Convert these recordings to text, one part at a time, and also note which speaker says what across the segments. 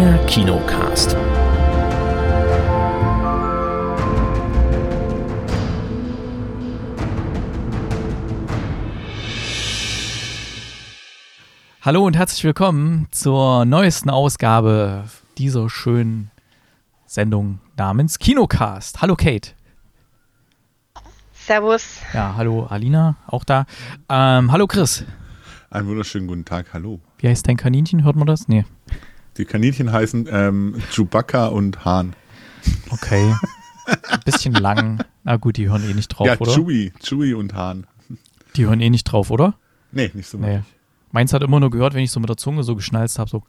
Speaker 1: Der Kinocast.
Speaker 2: Hallo und herzlich willkommen zur neuesten Ausgabe dieser schönen Sendung namens Kinocast. Hallo Kate.
Speaker 3: Servus.
Speaker 2: Ja, hallo Alina, auch da. Ähm, hallo Chris.
Speaker 4: Einen wunderschönen guten Tag, hallo.
Speaker 2: Wie heißt dein Kaninchen? Hört man das? Nee.
Speaker 4: Die Kaninchen heißen ähm, Chewbacca und Hahn.
Speaker 2: Okay. Ein bisschen lang. Na gut, die hören eh nicht drauf,
Speaker 4: ja,
Speaker 2: oder?
Speaker 4: Chewie, Chewie und Hahn.
Speaker 2: Die hören eh nicht drauf, oder?
Speaker 4: Nee, nicht so
Speaker 2: Nee.
Speaker 4: wirklich.
Speaker 2: Meins hat immer nur gehört, wenn ich so mit der Zunge so geschnalzt habe, so.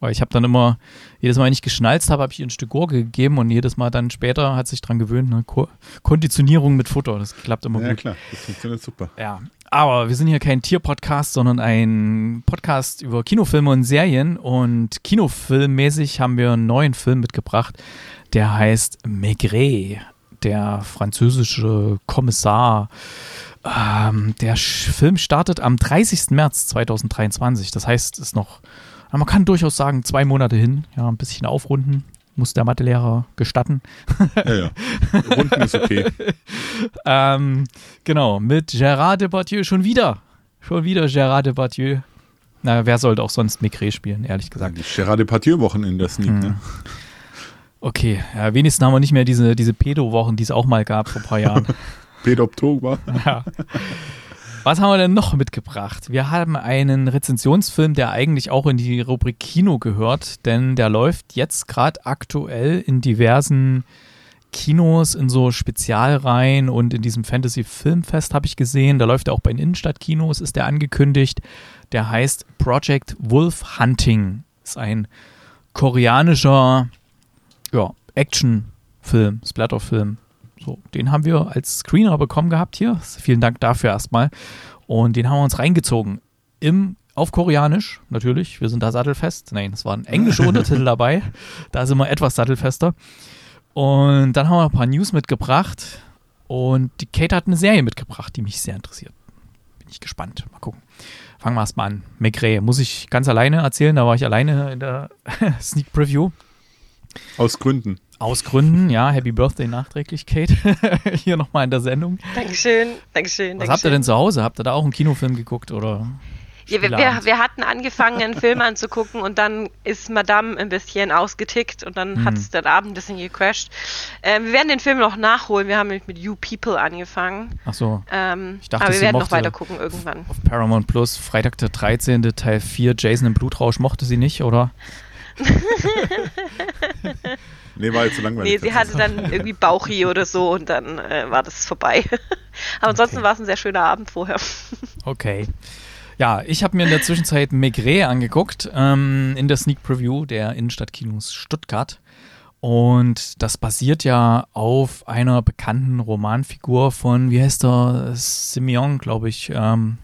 Speaker 2: Weil ich habe dann immer, jedes Mal, wenn ich geschnalzt habe, habe ich ihr ein Stück Gurke gegeben und jedes Mal dann später hat sich dran gewöhnt, ne? Ko Konditionierung mit Futter, das klappt immer
Speaker 4: Ja,
Speaker 2: gut.
Speaker 4: klar, das funktioniert super.
Speaker 2: Ja, aber wir sind hier kein Tier-Podcast, sondern ein Podcast über Kinofilme und Serien. Und kinofilmmäßig haben wir einen neuen Film mitgebracht, der heißt Maigret, der französische Kommissar. Ähm, der Film startet am 30. März 2023. Das heißt, es ist noch, man kann durchaus sagen, zwei Monate hin. Ja, ein bisschen aufrunden. Muss der Mathelehrer gestatten.
Speaker 4: Ja, ja. Runden ist okay.
Speaker 2: Ähm, genau, mit Gérard Depardieu schon wieder. Schon wieder Gérard Depardieu. Na, wer sollte auch sonst Maigret spielen, ehrlich gesagt.
Speaker 4: Die Gerard Depardieu-Wochen in der Sneak,
Speaker 2: Hm.
Speaker 4: ne?
Speaker 2: Okay, ja, wenigstens haben wir nicht mehr diese, diese Pedo-Wochen, die es auch mal gab vor ein paar Jahren.
Speaker 4: Pedoptober.
Speaker 2: ja. Was haben wir denn noch mitgebracht? Wir haben einen Rezensionsfilm, der eigentlich auch in die Rubrik Kino gehört, denn der läuft jetzt gerade aktuell in diversen Kinos, in so Spezialreihen und in diesem Fantasy Filmfest habe ich gesehen. Da läuft er auch bei den Innenstadtkinos, ist der angekündigt. Der heißt Project Wolf Hunting. Ist ein koreanischer ja, Actionfilm, Splatterfilm. So, den haben wir als Screener bekommen gehabt hier. Vielen Dank dafür erstmal. Und den haben wir uns reingezogen. Im, auf Koreanisch, natürlich. Wir sind da sattelfest. Nein, es waren englische Untertitel dabei. Da sind wir etwas sattelfester. Und dann haben wir ein paar News mitgebracht. Und die Kate hat eine Serie mitgebracht, die mich sehr interessiert. Bin ich gespannt. Mal gucken. Fangen wir erstmal an. Maigret. Muss ich ganz alleine erzählen. Da war ich alleine in der Sneak Preview.
Speaker 4: Aus Gründen.
Speaker 2: Aus Gründen, ja. Happy Birthday nachträglich, Kate. Hier nochmal in der Sendung.
Speaker 3: Dankeschön, Dankeschön.
Speaker 2: Was habt ihr denn zu Hause? Habt ihr da auch einen Kinofilm geguckt oder?
Speaker 3: Ja, wir, wir, wir hatten angefangen, einen Film anzugucken und dann ist Madame ein bisschen ausgetickt und dann
Speaker 2: Hm.
Speaker 3: hat es den Abend ein bisschen gecrashed. Ähm, wir werden den Film noch nachholen. Wir haben nämlich mit You People angefangen.
Speaker 2: Ach so.
Speaker 3: Ähm,
Speaker 2: Ich dachte,
Speaker 3: aber wir werden noch weiter gucken irgendwann.
Speaker 2: Auf Paramount Plus, Freitag der 13. Teil 4, Jason im Blutrausch mochte sie nicht, oder?
Speaker 4: Nee, war jetzt zu langweilig.
Speaker 3: Nee, sie hatte dann irgendwie Bauchi oder so und dann äh, war das vorbei. aber ansonsten
Speaker 2: Okay.
Speaker 3: war es ein sehr schöner Abend vorher.
Speaker 2: Okay. Ja, ich habe mir in der Zwischenzeit Maigret angeguckt, ähm, in der Sneak Preview der Innenstadtkinos Stuttgart. Und das basiert ja auf einer bekannten Romanfigur von, wie heißt der, Simeon, glaube ich. Ähm,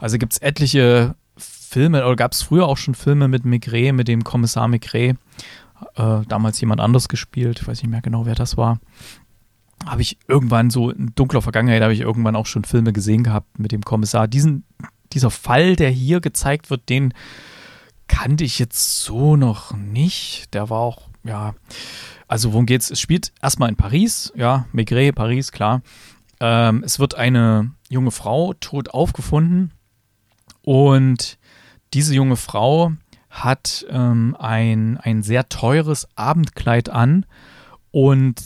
Speaker 2: also gibt es etliche Filme, oder gab es früher auch schon Filme mit Maigret, mit dem Kommissar Maigret. Äh, damals jemand anders gespielt, ich weiß nicht mehr genau, wer das war habe ich irgendwann so in dunkler Vergangenheit habe ich irgendwann auch schon Filme gesehen gehabt mit dem Kommissar. Diesen, dieser Fall, der hier gezeigt wird, den kannte ich jetzt so noch nicht. Der war auch, ja, also worum geht's? Es spielt erstmal in Paris, ja, Maigret, Paris, klar. Ähm, es wird eine junge Frau tot aufgefunden und diese junge Frau hat ähm, ein, ein sehr teures Abendkleid an und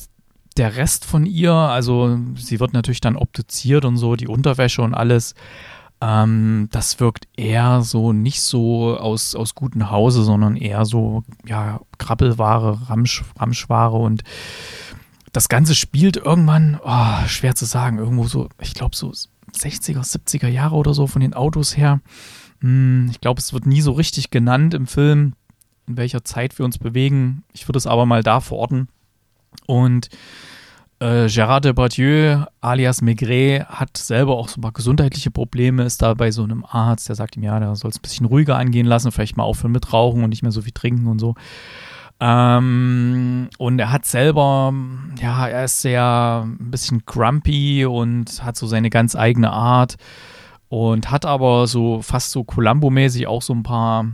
Speaker 2: der Rest von ihr, also sie wird natürlich dann obduziert und so, die Unterwäsche und alles, ähm, das wirkt eher so nicht so aus, aus gutem Hause, sondern eher so, ja, Krabbelware, Ramsch, Ramschware und das Ganze spielt irgendwann, oh, schwer zu sagen, irgendwo so, ich glaube so 60er, 70er Jahre oder so von den Autos her. Hm, ich glaube, es wird nie so richtig genannt im Film, in welcher Zeit wir uns bewegen. Ich würde es aber mal da verorten. Und äh, Gérard Depardieu alias Maigret hat selber auch so ein paar gesundheitliche Probleme, ist da bei so einem Arzt, der sagt ihm, ja, der soll es ein bisschen ruhiger angehen lassen, vielleicht mal aufhören mit Rauchen und nicht mehr so viel trinken und so. Ähm, und er hat selber, ja, er ist sehr ein bisschen grumpy und hat so seine ganz eigene Art und hat aber so fast so Columbo-mäßig auch so ein paar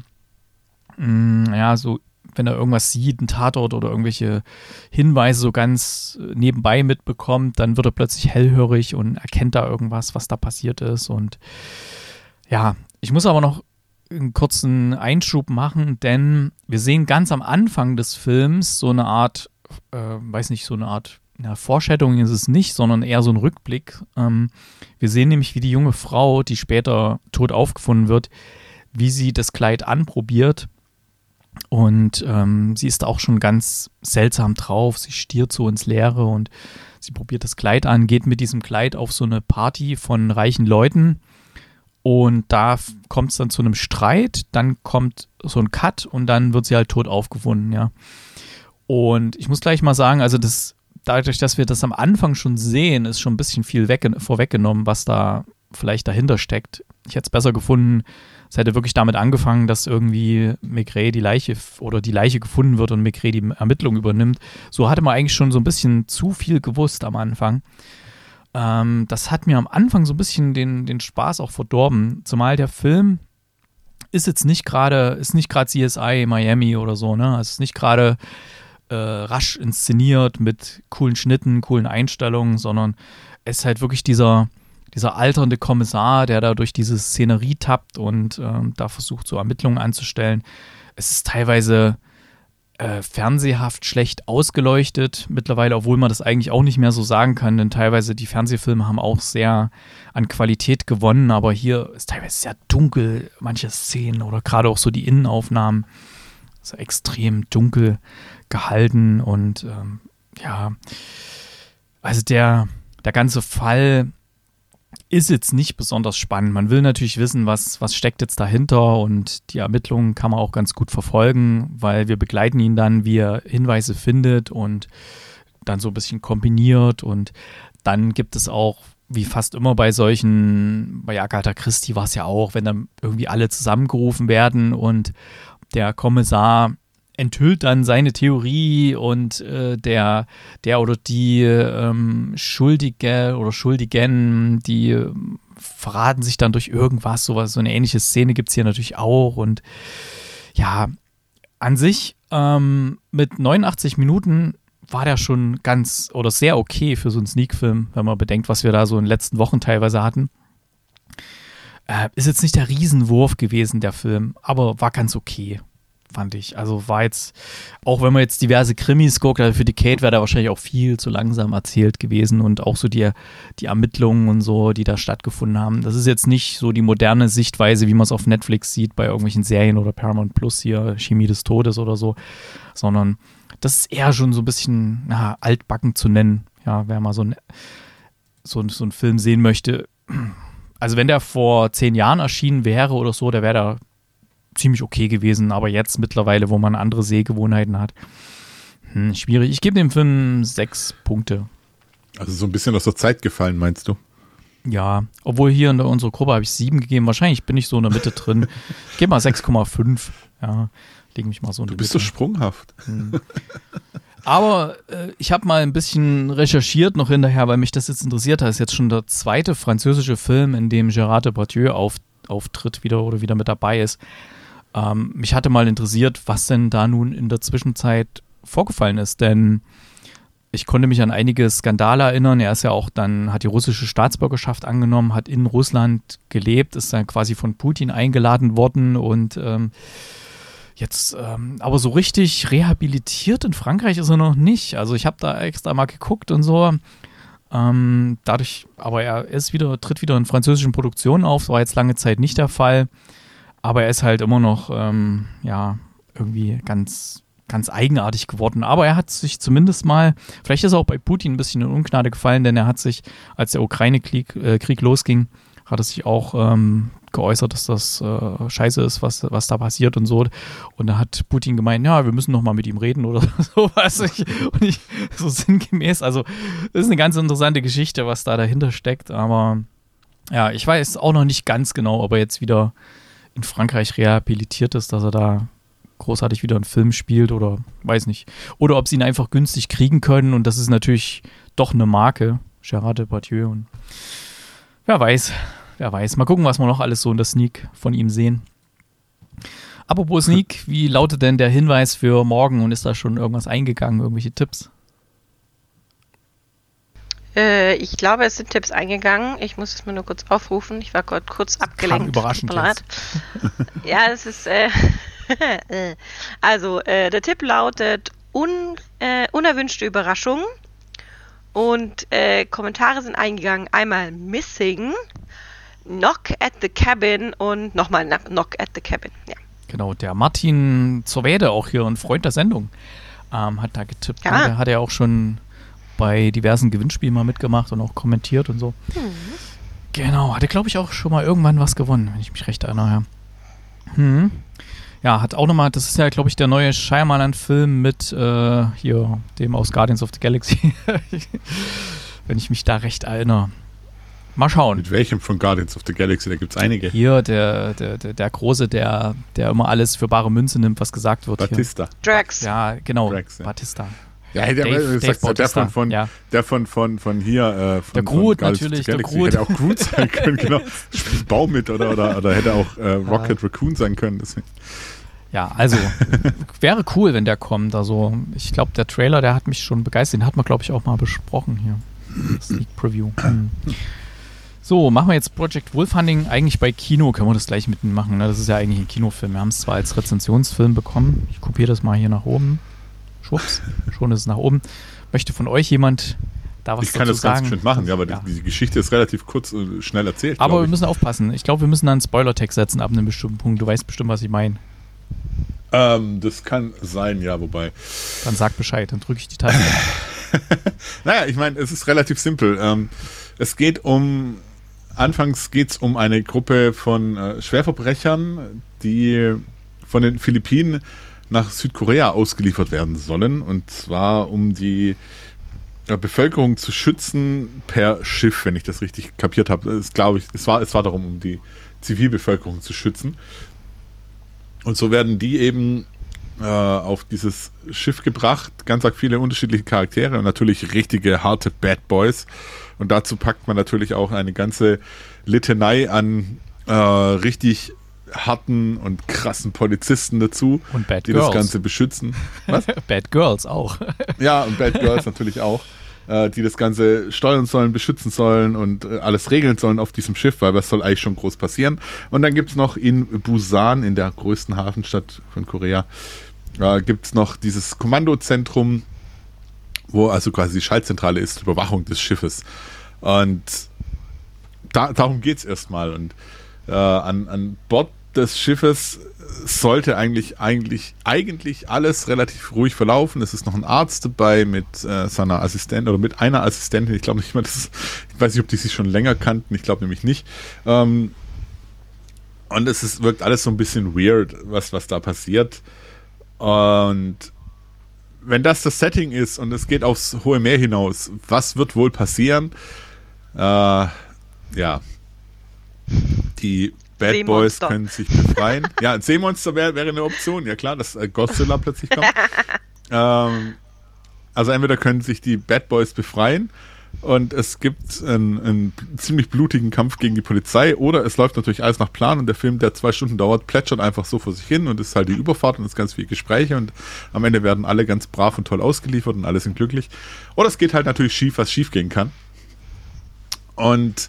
Speaker 2: mh, mm, ja, so, wenn er irgendwas sieht, ein Tatort oder irgendwelche Hinweise so ganz äh, nebenbei mitbekommt, dann wird er plötzlich hellhörig und erkennt da irgendwas, was da passiert ist. Und ja, ich muss aber noch einen kurzen Einschub machen, denn wir sehen ganz am Anfang des Films so eine Art, äh, weiß nicht, so eine Art ja, Foreshadowing ist es nicht, sondern eher so ein Rückblick. Ähm, wir sehen nämlich, wie die junge Frau, die später tot aufgefunden wird, wie sie das Kleid anprobiert. Und ähm, sie ist auch schon ganz seltsam drauf. Sie stiert so ins Leere und sie probiert das Kleid an, geht mit diesem Kleid auf so eine Party von reichen Leuten. Und da kommt es dann zu einem Streit, dann kommt so ein Cut und dann wird sie halt tot aufgefunden, ja. Und ich muss gleich mal sagen, also das, dadurch, dass wir das am Anfang schon sehen, ist schon ein bisschen viel vorweggenommen, was da vielleicht dahinter steckt. Ich hätte es besser gefunden, es hätte wirklich damit angefangen, dass irgendwie Maigret die Leiche oder die Leiche gefunden wird und Maigret die Ermittlung übernimmt. So hatte man eigentlich schon so ein bisschen zu viel gewusst am Anfang. Ähm, das hat mir am Anfang so ein bisschen den, den Spaß auch verdorben. Zumal der Film ist jetzt nicht gerade, ist nicht gerade CSI Miami oder so, ne? Es ist nicht gerade äh, rasch inszeniert mit coolen Schnitten, coolen Einstellungen, sondern es ist halt wirklich dieser, dieser alternde Kommissar, der da durch diese Szenerie tappt und ähm, da versucht, so Ermittlungen anzustellen. Es ist teilweise äh, fernsehhaft schlecht ausgeleuchtet mittlerweile, obwohl man das eigentlich auch nicht mehr so sagen kann, denn teilweise die Fernsehfilme haben auch sehr an Qualität gewonnen, aber hier ist teilweise sehr dunkel, manche Szenen oder gerade auch so die Innenaufnahmen so extrem dunkel gehalten und ähm, ja, also der, der ganze Fall ist jetzt nicht besonders spannend. Man will natürlich wissen, was, was steckt jetzt dahinter und die Ermittlungen kann man auch ganz gut verfolgen, weil wir begleiten ihn dann, wie er Hinweise findet und dann so ein bisschen kombiniert und dann gibt es auch, wie fast immer bei solchen, bei Agatha Christie war es ja auch, wenn dann irgendwie alle zusammengerufen werden und der Kommissar enthüllt dann seine Theorie und äh, der, der oder die ähm, Schuldige oder Schuldigen, die äh, verraten sich dann durch irgendwas, sowas, so eine ähnliche Szene gibt es hier natürlich auch und ja, an sich ähm, mit 89 Minuten war der schon ganz oder sehr okay für so einen Sneak-Film, wenn man bedenkt, was wir da so in den letzten Wochen teilweise hatten. Äh, ist jetzt nicht der Riesenwurf gewesen, der Film, aber war ganz okay fand ich. Also war jetzt, auch wenn man jetzt diverse Krimis guckt, also für die Kate wäre da wahrscheinlich auch viel zu langsam erzählt gewesen und auch so die, die Ermittlungen und so, die da stattgefunden haben. Das ist jetzt nicht so die moderne Sichtweise, wie man es auf Netflix sieht, bei irgendwelchen Serien oder Paramount Plus hier, Chemie des Todes oder so, sondern das ist eher schon so ein bisschen na, altbacken zu nennen. Ja, wer mal so ein, so, so einen Film sehen möchte. Also wenn der vor zehn Jahren erschienen wäre oder so, der wäre da ziemlich okay gewesen, aber jetzt mittlerweile, wo man andere Sehgewohnheiten hat, hm, schwierig. Ich gebe dem Film sechs Punkte.
Speaker 4: Also so ein bisschen aus der Zeit gefallen, meinst du?
Speaker 2: Ja, obwohl hier in unserer Gruppe habe ich sieben gegeben. Wahrscheinlich bin ich so in der Mitte drin. Ich gebe mal 6,5. Ja, lege mich mal so in
Speaker 4: Du bist so sprunghaft.
Speaker 2: Hm. Aber äh, ich habe mal ein bisschen recherchiert noch hinterher, weil mich das jetzt interessiert hat. Das ist jetzt schon der zweite französische Film, in dem Gérard Depardieu auf, auftritt wieder oder wieder mit dabei ist. Ähm, mich hatte mal interessiert, was denn da nun in der Zwischenzeit vorgefallen ist, denn ich konnte mich an einige Skandale erinnern. Er ist ja auch dann, hat die russische Staatsbürgerschaft angenommen, hat in Russland gelebt, ist dann quasi von Putin eingeladen worden und ähm, jetzt, ähm, aber so richtig rehabilitiert in Frankreich ist er noch nicht. Also ich habe da extra mal geguckt und so. Ähm, dadurch, aber er ist wieder, tritt wieder in französischen Produktionen auf, war jetzt lange Zeit nicht der Fall. Aber er ist halt immer noch, ähm, ja, irgendwie ganz, ganz eigenartig geworden. Aber er hat sich zumindest mal, vielleicht ist er auch bei Putin ein bisschen in Ungnade gefallen, denn er hat sich, als der Ukraine-Krieg äh, losging, hat er sich auch ähm, geäußert, dass das äh, scheiße ist, was, was da passiert und so. Und da hat Putin gemeint, ja, wir müssen noch mal mit ihm reden oder sowas. und ich, so sinngemäß, also das ist eine ganz interessante Geschichte, was da dahinter steckt. Aber ja, ich weiß auch noch nicht ganz genau, ob er jetzt wieder in Frankreich rehabilitiert ist, dass er da großartig wieder einen Film spielt oder weiß nicht. Oder ob sie ihn einfach günstig kriegen können und das ist natürlich doch eine Marke, Gerard Depardieu und wer weiß, wer weiß. Mal gucken, was wir noch alles so in der Sneak von ihm sehen. Apropos Sneak, wie lautet denn der Hinweis für morgen und ist da schon irgendwas eingegangen, irgendwelche Tipps?
Speaker 3: Äh, ich glaube, es sind Tipps eingegangen. Ich muss es mir nur kurz aufrufen. Ich war gerade kurz abgelenkt.
Speaker 2: überraschend
Speaker 3: mir leid. ja, es ist. Äh, äh, also, äh, der Tipp lautet un, äh, unerwünschte Überraschung. Und äh, Kommentare sind eingegangen. Einmal Missing, Knock at the Cabin und nochmal Knock at the Cabin. Ja.
Speaker 2: Genau, der Martin Zerwede, auch hier ein Freund der Sendung, ähm, hat da getippt.
Speaker 3: Ja.
Speaker 2: Der hat ja auch schon bei diversen Gewinnspielen mal mitgemacht und auch kommentiert und so. Genau, hatte glaube ich auch schon mal irgendwann was gewonnen, wenn ich mich recht erinnere. Ja, hm. ja hat auch nochmal, das ist ja glaube ich der neue Shyamalan-Film mit äh, hier dem aus Guardians of the Galaxy, wenn ich mich da recht erinnere. Mal schauen.
Speaker 4: Mit welchem von Guardians of the Galaxy? Da gibt es einige.
Speaker 2: Hier der, der, der, der Große, der, der immer alles für bare Münze nimmt, was gesagt wird. Hier.
Speaker 4: Batista.
Speaker 3: Drax.
Speaker 2: Ja, genau.
Speaker 4: Drax, ja.
Speaker 2: Batista.
Speaker 4: Ja, der,
Speaker 2: Dave-
Speaker 4: der,
Speaker 2: Dave
Speaker 4: der von, von,
Speaker 2: ja.
Speaker 4: der von, von, von hier. Äh, von,
Speaker 2: Der Groot
Speaker 4: von
Speaker 2: natürlich, der
Speaker 4: Galaxy.
Speaker 2: Groot.
Speaker 4: Hätte auch Groot sein können, genau. Spielt Baum mit oder, oder, oder hätte auch äh, Rocket Raccoon sein können. Deswegen.
Speaker 2: Ja, also wäre cool, wenn der kommt. Also ich glaube, der Trailer, der hat mich schon begeistert. Den hat man, glaube ich, auch mal besprochen hier. Sneak Preview. Hm. So, machen wir jetzt Project Wolfhunting. Eigentlich bei Kino können wir das gleich mitmachen. Ne? Das ist ja eigentlich ein Kinofilm. Wir haben es zwar als Rezensionsfilm bekommen. Ich kopiere das mal hier nach oben. Schwupps, schon ist es nach oben. Möchte von euch jemand da was
Speaker 4: Ich kann das ganz
Speaker 2: sagen?
Speaker 4: schön machen, ja, aber
Speaker 2: Ja.
Speaker 4: Die, die Geschichte ist relativ kurz und schnell erzählt.
Speaker 2: Aber wir müssen aufpassen. Ich glaube, wir müssen dann einen Spoiler-Text setzen ab einem bestimmten Punkt. Du weißt bestimmt, was ich meine.
Speaker 4: Ähm, das kann sein, ja, wobei.
Speaker 2: Dann sag Bescheid, dann drücke ich die Taste.
Speaker 4: Naja, ich meine, es ist relativ simpel. Ähm, es geht um, anfangs geht es um eine Gruppe von äh, Schwerverbrechern, die von den Philippinen nach Südkorea ausgeliefert werden sollen. Und zwar um die äh, Bevölkerung zu schützen per Schiff, wenn ich das richtig kapiert habe. Es es war, es war darum, um die Zivilbevölkerung zu schützen. Und so werden die eben äh, auf dieses Schiff gebracht. Ganz viele unterschiedliche Charaktere und natürlich richtige harte Bad Boys. Und dazu packt man natürlich auch eine ganze Litanei an äh, richtig harten und krassen Polizisten dazu,
Speaker 2: Und Bad
Speaker 4: die
Speaker 2: Girls.
Speaker 4: das Ganze beschützen. Was?
Speaker 2: Bad Girls auch.
Speaker 4: Ja, und Bad Girls natürlich auch, äh, die das Ganze steuern sollen, beschützen sollen und äh, alles regeln sollen auf diesem Schiff, weil was soll eigentlich schon groß passieren. Und dann gibt's noch in Busan, in der größten Hafenstadt von Korea, äh, gibt's noch dieses Kommandozentrum, wo also quasi die Schaltzentrale ist, die Überwachung des Schiffes. Und da, darum geht's erstmal. Und äh, an, an Bord des Schiffes sollte eigentlich, eigentlich, eigentlich alles relativ ruhig verlaufen. Es ist noch ein Arzt dabei mit äh, seiner Assistentin oder mit einer Assistentin. Ich glaube nicht mal, ich weiß nicht, ob die sich schon länger kannten. Ich glaube nämlich nicht. Ähm, und es ist, wirkt alles so ein bisschen weird, was, was da passiert. Und wenn das das Setting ist und es geht aufs hohe Meer hinaus, was wird wohl passieren? Äh, ja. Die Bad Boys können sich befreien. ja, ein Seemonster wäre wäre eine Option. Ja klar, dass äh, Godzilla plötzlich kommt. ähm, also entweder können sich die Bad Boys befreien und es gibt einen, einen ziemlich blutigen Kampf gegen die Polizei oder es läuft natürlich alles nach Plan und der Film, der zwei Stunden dauert, plätschert einfach so vor sich hin und es ist halt die Überfahrt und es ist ganz viel Gespräche und am Ende werden alle ganz brav und toll ausgeliefert und alle sind glücklich. Oder es geht halt natürlich schief, was schief gehen kann. Und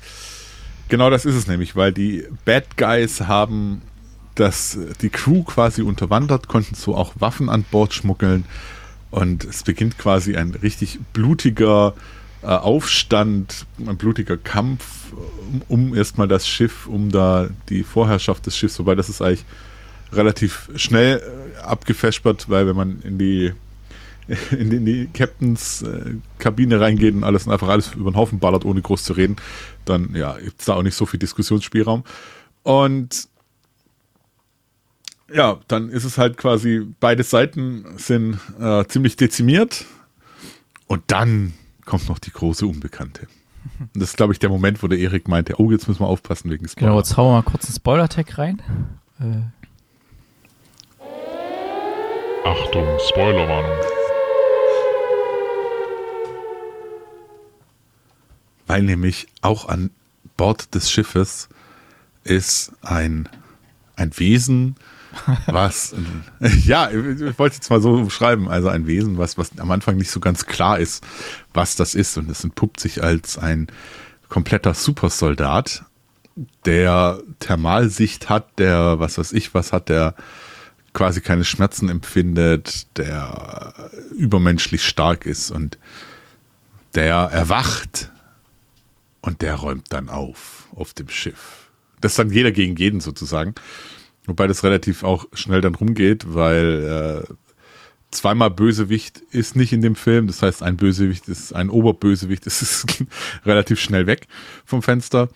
Speaker 4: genau das ist es nämlich, weil die Bad Guys haben das, die Crew quasi unterwandert, konnten so auch Waffen an Bord schmuggeln und es beginnt quasi ein richtig blutiger Aufstand, ein blutiger Kampf um, um erstmal das Schiff, um da die Vorherrschaft des Schiffs, wobei das ist eigentlich relativ schnell äh, abgefespert, weil wenn man in die in die, in die Captains äh, Kabine reingeht und alles und einfach alles über den Haufen ballert, ohne groß zu reden, dann ja, gibt es da auch nicht so viel Diskussionsspielraum. Und ja, dann ist es halt quasi, beide Seiten sind äh, ziemlich dezimiert und dann kommt noch die große Unbekannte. Und das ist, glaube ich, der Moment, wo der Erik meinte, oh, jetzt müssen wir aufpassen wegen Spoiler.
Speaker 2: Genau, jetzt hauen wir mal kurz einen Spoiler-Tag rein. Äh,
Speaker 1: Achtung, Spoilerwarnung.
Speaker 4: weil nämlich auch an Bord des Schiffes ist ein, ein Wesen, was? Ja, ich wollte jetzt mal so schreiben. Also ein Wesen, was, was am Anfang nicht so ganz klar ist, was das ist. Und es entpuppt sich als ein kompletter Supersoldat, der Thermalsicht hat, der, was weiß ich, was hat, der quasi keine Schmerzen empfindet, der übermenschlich stark ist und der erwacht und der räumt dann auf auf dem Schiff. Das ist dann jeder gegen jeden sozusagen. Wobei das relativ auch schnell dann rumgeht, weil äh, zweimal Bösewicht ist nicht in dem Film. Das heißt, ein Bösewicht ist ein Oberbösewicht, das ist relativ schnell weg vom Fenster.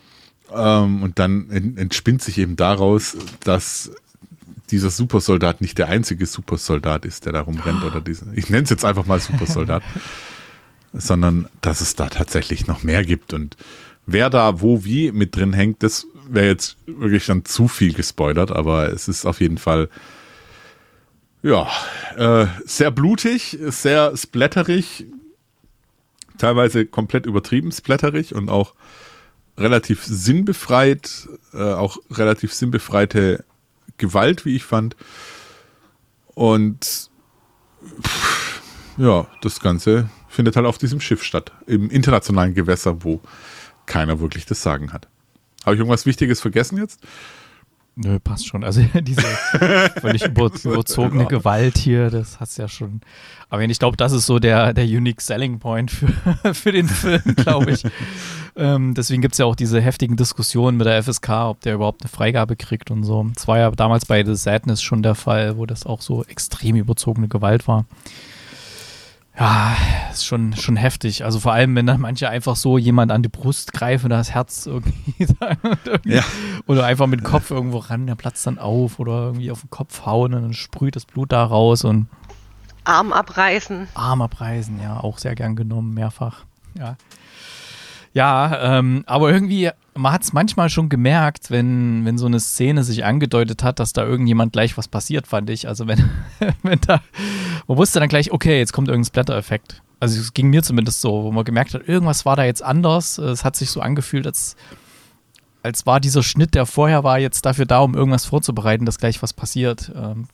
Speaker 4: Ähm, und dann entspinnt sich eben daraus, dass dieser Supersoldat nicht der einzige Supersoldat ist, der da rumrennt oder diese. Ich nenne es jetzt einfach mal Supersoldat. sondern dass es da tatsächlich noch mehr gibt und wer da wo wie mit drin hängt, das wäre jetzt wirklich dann zu viel gespoilert, aber es ist auf jeden Fall ja, äh, sehr blutig, sehr splatterig, teilweise komplett übertrieben splatterig und auch relativ sinnbefreit, äh, auch relativ sinnbefreite Gewalt, wie ich fand. Und pff, ja, das Ganze findet halt auf diesem Schiff statt, im internationalen Gewässer, wo keiner wirklich das Sagen hat. Habe ich irgendwas Wichtiges vergessen jetzt?
Speaker 2: Nö, passt schon. Also diese völlig über, überzogene Gewalt hier, das hat's ja schon. Aber ich glaube, das ist so der, der Unique Selling Point für, für den Film, glaube ich. ähm, deswegen gibt's ja auch diese heftigen Diskussionen mit der FSK, ob der überhaupt eine Freigabe kriegt und so. Das war ja damals bei The Sadness schon der Fall, wo das auch so extrem überzogene Gewalt war. Ja, ist schon, schon heftig. Also vor allem, wenn dann manche einfach so jemand an die Brust greifen, das Herz irgendwie, irgendwie ja. oder einfach mit dem Kopf irgendwo ran, der platzt dann auf oder irgendwie auf den Kopf hauen und dann sprüht das Blut da raus und
Speaker 3: Arm abreißen.
Speaker 2: Arm abreißen, ja, auch sehr gern genommen, mehrfach. Ja. Ja, ähm, aber irgendwie, man hat es manchmal schon gemerkt, wenn, wenn so eine Szene sich angedeutet hat, dass da irgendjemand gleich was passiert, fand ich. Also wenn, wenn da, man wusste dann gleich, okay, jetzt kommt irgendein Splatter-Effekt. Also es ging mir zumindest so, wo man gemerkt hat, irgendwas war da jetzt anders. Es hat sich so angefühlt, als, als war dieser Schnitt, der vorher war, jetzt dafür da, um irgendwas vorzubereiten, dass gleich was passiert. Ähm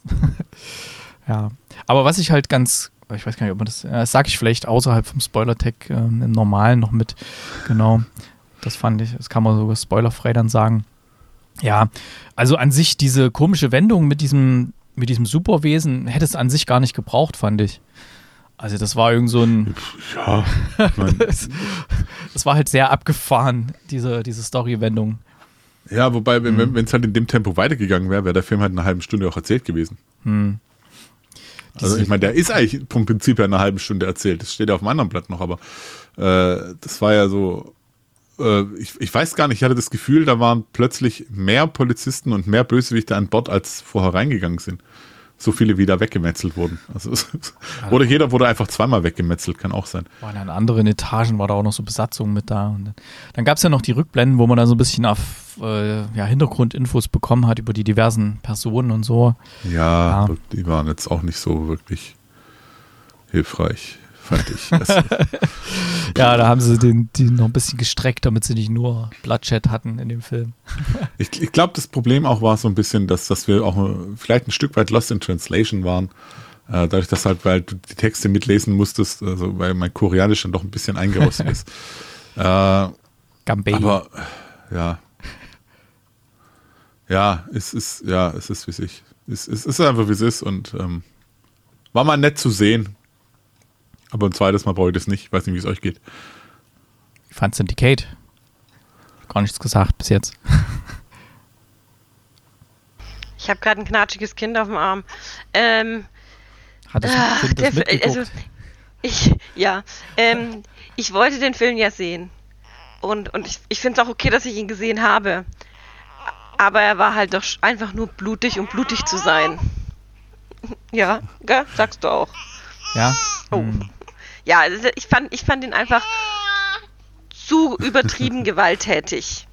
Speaker 2: ja. Aber was ich halt ganz ich weiß gar nicht, ob man das, das sage ich vielleicht außerhalb vom Spoiler-Tag äh, im Normalen noch mit. Genau. Das fand ich, das kann man sogar spoilerfrei dann sagen. Ja, also an sich diese komische Wendung mit diesem, mit diesem Superwesen hätte es an sich gar nicht gebraucht, fand ich. Also das war irgend so ein. Ja. das, das, war halt sehr abgefahren, diese, diese Story-Wendung.
Speaker 4: Ja, wobei, wenn es halt in dem Tempo weitergegangen wäre, wäre der Film halt eine halbe Stunde auch erzählt gewesen. Hm. Also ich meine, der ist eigentlich vom Prinzip her eine halbe Stunde erzählt. Das steht ja auf dem anderen Blatt noch, aber äh, das war ja so. Äh, ich, ich weiß gar nicht, ich hatte das Gefühl, da waren plötzlich mehr Polizisten und mehr Bösewichte an Bord, als vorher reingegangen sind so viele wieder weggemetzelt wurden. Also, oder jeder wurde einfach zweimal weggemetzelt, kann auch sein.
Speaker 2: War in anderen Etagen war da auch noch so Besatzung mit da. Und dann gab es ja noch die Rückblenden, wo man dann so ein bisschen auf äh, ja, Hintergrundinfos bekommen hat über die diversen Personen und so.
Speaker 4: Ja, ja, die waren jetzt auch nicht so wirklich hilfreich fand ich.
Speaker 2: ja, da haben sie den, die noch ein bisschen gestreckt, damit sie nicht nur Bloodshed hatten in dem Film.
Speaker 4: ich ich glaube, das Problem auch war so ein bisschen, dass, dass wir auch vielleicht ein Stück weit lost in translation waren. Äh, dadurch, dass halt, weil du die Texte mitlesen musstest, also weil mein Koreanisch dann doch ein bisschen eingerostet ist. Äh,
Speaker 2: Gambei.
Speaker 4: Aber ja. Ja, es ist, ja, es ist wie es ist. Es, es ist einfach wie es ist und ähm, war mal nett zu sehen. Aber ein zweites Mal brauche ich das nicht. Ich weiß nicht, wie es euch geht.
Speaker 2: Wie fandst du denn die Kate? Gar nichts gesagt bis jetzt.
Speaker 3: Ich habe gerade ein knatschiges Kind auf dem Arm. Ähm,
Speaker 2: Hat das ah, kind das der, also,
Speaker 3: ich, ja, ähm, ich wollte den Film ja sehen. Und, und ich, ich finde es auch okay, dass ich ihn gesehen habe. Aber er war halt doch einfach nur blutig, um blutig zu sein. Ja, gell? sagst du auch.
Speaker 2: Ja.
Speaker 3: Oh. Ja, also ich fand, ich fand ihn einfach zu übertrieben gewalttätig.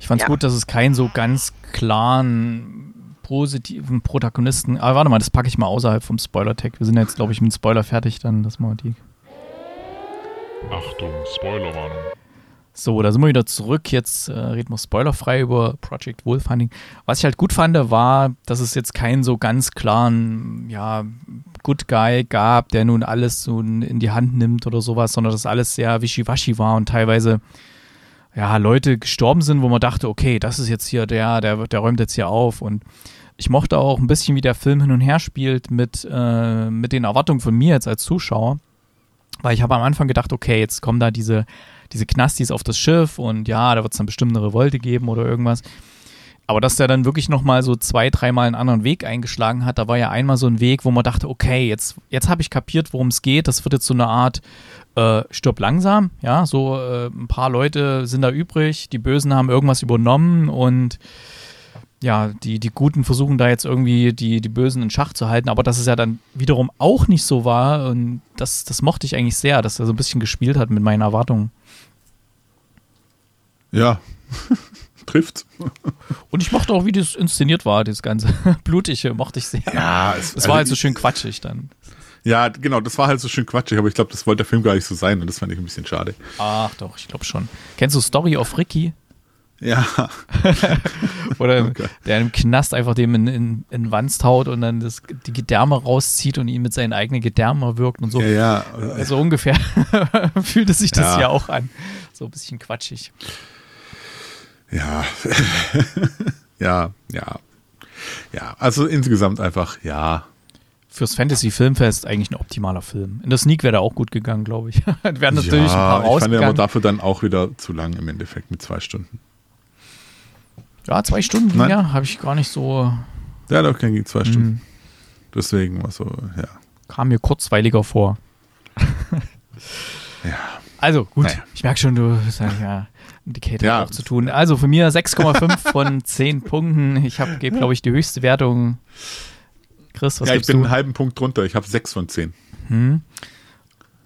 Speaker 2: Ich fand es ja. gut, dass es keinen so ganz klaren positiven Protagonisten. Aber warte mal, das packe ich mal außerhalb vom Spoiler-Tag. Wir sind jetzt, glaube ich, mit Spoiler fertig, dann dass wir die.
Speaker 1: Achtung, Spoilerwarnung.
Speaker 2: So, da sind wir wieder zurück. Jetzt äh, reden wir spoilerfrei über Project Wolf Hunting. Was ich halt gut fand, war, dass es jetzt keinen so ganz klaren, ja, Good Guy gab, der nun alles so in die Hand nimmt oder sowas, sondern dass alles sehr wischiwaschi war und teilweise ja, Leute gestorben sind, wo man dachte, okay, das ist jetzt hier der, der, der räumt jetzt hier auf. Und ich mochte auch ein bisschen, wie der Film hin und her spielt mit, äh, mit den Erwartungen von mir jetzt als Zuschauer. Weil ich habe am Anfang gedacht, okay, jetzt kommen da diese diese Knastis auf das Schiff und ja, da wird es dann bestimmt eine Revolte geben oder irgendwas. Aber dass der dann wirklich nochmal so zwei, dreimal einen anderen Weg eingeschlagen hat, da war ja einmal so ein Weg, wo man dachte, okay, jetzt, jetzt habe ich kapiert, worum es geht. Das wird jetzt so eine Art äh, stirb langsam. Ja, so äh, ein paar Leute sind da übrig, die Bösen haben irgendwas übernommen und ja, die, die Guten versuchen da jetzt irgendwie die, die Bösen in Schach zu halten, aber dass es ja dann wiederum auch nicht so war und das, das mochte ich eigentlich sehr, dass er so ein bisschen gespielt hat mit meinen Erwartungen.
Speaker 4: Ja, trifft.
Speaker 2: Und ich mochte auch, wie das inszeniert war, das ganze Blutige, mochte ich sehr.
Speaker 4: Ja,
Speaker 2: es, es war also halt so schön quatschig dann.
Speaker 4: Ja, genau, das war halt so schön quatschig, aber ich glaube, das wollte der Film gar nicht so sein und das fand ich ein bisschen schade.
Speaker 2: Ach doch, ich glaube schon. Kennst du Story of Ricky?
Speaker 4: Ja.
Speaker 2: Oder okay. der im Knast einfach dem in, in, in Wanst haut und dann das, die Gedärme rauszieht und ihn mit seinen eigenen Gedärmen wirkt und so.
Speaker 4: Ja, ja.
Speaker 2: Also ungefähr fühlte sich das ja. ja auch an. So ein bisschen quatschig.
Speaker 4: Ja. ja, ja. Ja, also insgesamt einfach, ja.
Speaker 2: Fürs Fantasy-Filmfest eigentlich ein optimaler Film. In der Sneak wäre der auch gut gegangen, glaube ich. wären natürlich ja, ein paar Ich fand
Speaker 4: aber dafür dann auch wieder zu lang im Endeffekt mit zwei Stunden.
Speaker 2: Ja, zwei Stunden, Nein. ja, habe ich gar nicht so.
Speaker 4: Ja, doch, ging zwei Stunden. Mhm. Deswegen war so, ja.
Speaker 2: Kam mir kurzweiliger vor.
Speaker 4: ja.
Speaker 2: Also, gut. Naja. Ich merke schon, du bist ja Indicator ja. auch zu tun. Also für mir 6,5 von 10 Punkten. Ich habe, glaube ich, die höchste Wertung. Chris, was
Speaker 4: Ja,
Speaker 2: ich
Speaker 4: bin
Speaker 2: du?
Speaker 4: einen halben Punkt drunter. Ich habe 6 von 10.
Speaker 2: Hm.